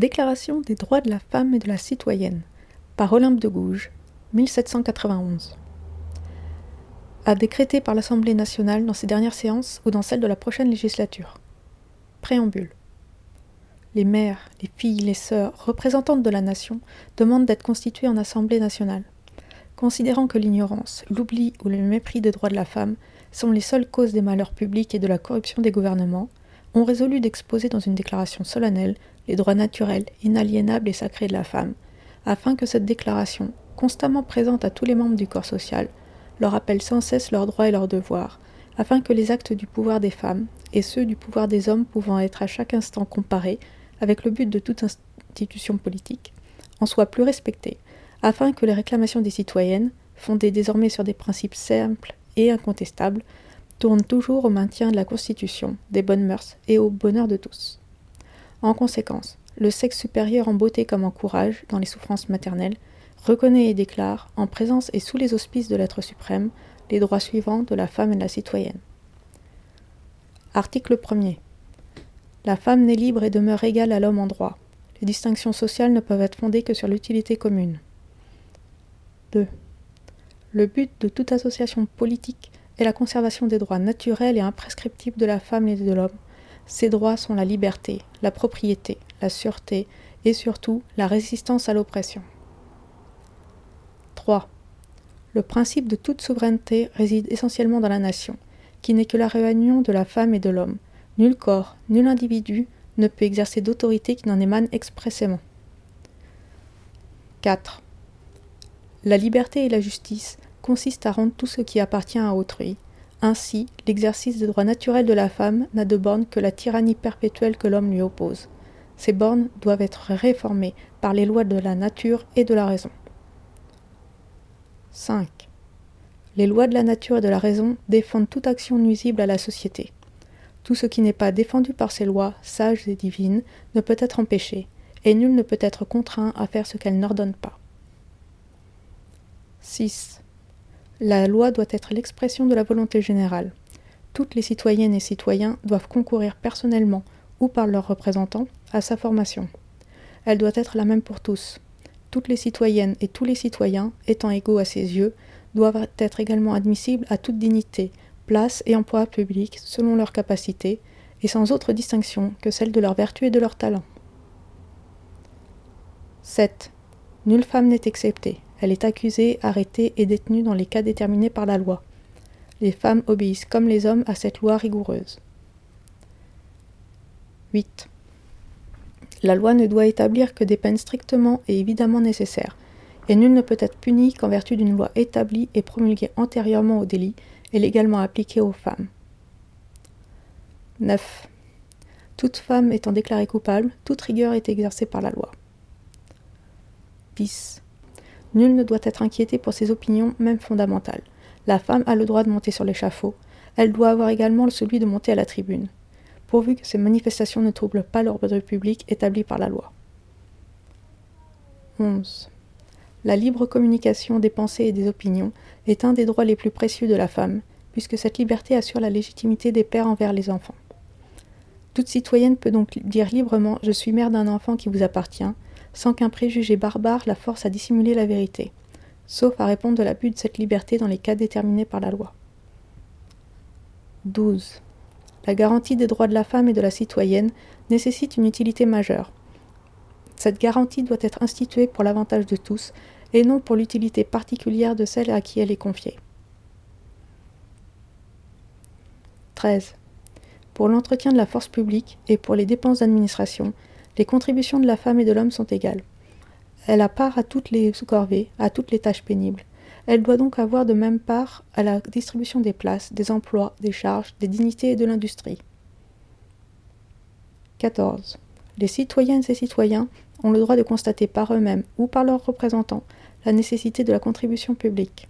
Déclaration des droits de la femme et de la citoyenne par Olympe de Gouges, 1791. À décréter par l'Assemblée nationale dans ses dernières séances ou dans celles de la prochaine législature. Préambule. Les mères, les filles, les sœurs, représentantes de la nation, demandent d'être constituées en Assemblée nationale. Considérant que l'ignorance, l'oubli ou le mépris des droits de la femme sont les seules causes des malheurs publics et de la corruption des gouvernements, ont résolu d'exposer dans une déclaration solennelle les droits naturels, inaliénables et sacrés de la femme, afin que cette déclaration, constamment présente à tous les membres du corps social, leur rappelle sans cesse leurs droits et leurs devoirs, afin que les actes du pouvoir des femmes et ceux du pouvoir des hommes pouvant être à chaque instant comparés avec le but de toute institution politique, en soient plus respectés, afin que les réclamations des citoyennes, fondées désormais sur des principes simples et incontestables, tournent toujours au maintien de la Constitution, des bonnes mœurs et au bonheur de tous. En conséquence, le sexe supérieur en beauté comme en courage, dans les souffrances maternelles, reconnaît et déclare, en présence et sous les auspices de l'être suprême, les droits suivants de la femme et de la citoyenne. Article 1er. La femme n'est libre et demeure égale à l'homme en droit. Les distinctions sociales ne peuvent être fondées que sur l'utilité commune. 2. Le but de toute association politique la conservation des droits naturels et imprescriptibles de la femme et de l'homme, ces droits sont la liberté, la propriété, la sûreté et surtout la résistance à l'oppression. 3. Le principe de toute souveraineté réside essentiellement dans la nation, qui n'est que la réunion de la femme et de l'homme. Nul corps, nul individu ne peut exercer d'autorité qui n'en émane expressément. 4. La liberté et la justice consistent à rendre tout ce qui appartient à autrui, ainsi, l'exercice des droits naturels de la femme n'a de borne que la tyrannie perpétuelle que l'homme lui oppose. Ces bornes doivent être réformées par les lois de la nature et de la raison. 5. Les lois de la nature et de la raison défendent toute action nuisible à la société. Tout ce qui n'est pas défendu par ces lois, sages et divines, ne peut être empêché, et nul ne peut être contraint à faire ce qu'elles n'ordonnent pas. 6. La loi doit être l'expression de la volonté générale. Toutes les citoyennes et citoyens doivent concourir personnellement ou par leurs représentants à sa formation. Elle doit être la même pour tous. Toutes les citoyennes et tous les citoyens, étant égaux à ses yeux, doivent être également admissibles à toute dignité, place et emploi public selon leurs capacités, et sans autre distinction que celle de leur vertu et de leur talent. 7. Nulle femme n'est exceptée. Elle est accusée, arrêtée et détenue dans les cas déterminés par la loi. Les femmes obéissent comme les hommes à cette loi rigoureuse. 8. La loi ne doit établir que des peines strictement et évidemment nécessaires, et nul ne peut être puni qu'en vertu d'une loi établie et promulguée antérieurement au délit et légalement appliquée aux femmes. 9. Toute femme étant déclarée coupable, toute rigueur est exercée par la loi. 10. Nul ne doit être inquiété pour ses opinions, même fondamentales. La femme a le droit de monter sur l'échafaud. Elle doit avoir également celui de monter à la tribune, pourvu que ces manifestations ne troublent pas l'ordre public établi par la loi. 11. La libre communication des pensées et des opinions est un des droits les plus précieux de la femme, puisque cette liberté assure la légitimité des pères envers les enfants. Toute citoyenne peut donc dire librement Je suis mère d'un enfant qui vous appartient, sans qu'un préjugé barbare la force à dissimuler la vérité, sauf à répondre de l'abus de cette liberté dans les cas déterminés par la loi. 12. La garantie des droits de la femme et de la citoyenne nécessite une utilité majeure. Cette garantie doit être instituée pour l'avantage de tous et non pour l'utilité particulière de celle à qui elle est confiée. 13. Pour l'entretien de la force publique et pour les dépenses d'administration, les contributions de la femme et de l'homme sont égales. Elle a part à toutes les corvées, à toutes les tâches pénibles. Elle doit donc avoir de même part à la distribution des places, des emplois, des charges, des dignités et de l'industrie. 14. Les citoyennes et citoyens ont le droit de constater par eux-mêmes ou par leurs représentants la nécessité de la contribution publique.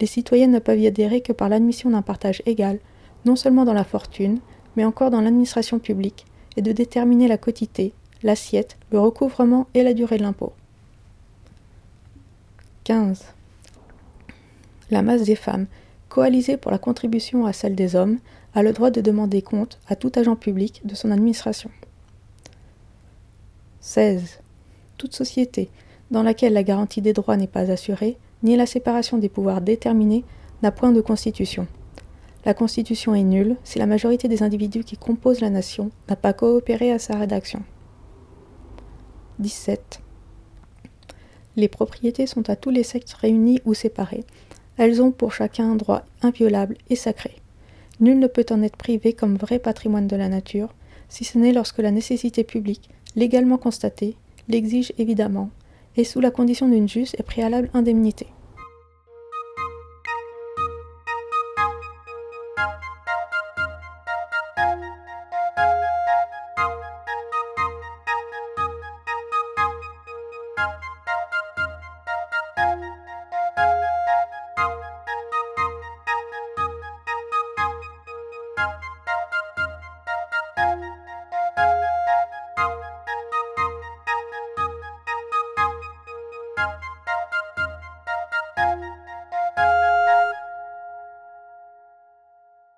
Les citoyennes ne peuvent y adhérer que par l'admission d'un partage égal, non seulement dans la fortune, mais encore dans l'administration publique, et de déterminer la quotité, l'assiette, le recouvrement et la durée de l'impôt. 15. La masse des femmes, coalisée pour la contribution à celle des hommes, a le droit de demander compte à tout agent public de son administration. 16. Toute société dans laquelle la garantie des droits n'est pas assurée, ni la séparation des pouvoirs déterminée, n'a point de constitution. La constitution est nulle si la majorité des individus qui composent la nation n'a pas coopéré à sa rédaction. 17. Les propriétés sont à tous les sexes réunis ou séparés. Elles ont pour chacun un droit inviolable et sacré. Nul ne peut en être privé comme vrai patrimoine de la nature, si ce n'est lorsque la nécessité publique, légalement constatée, l'exige évidemment, et sous la condition d'une juste et préalable indemnité.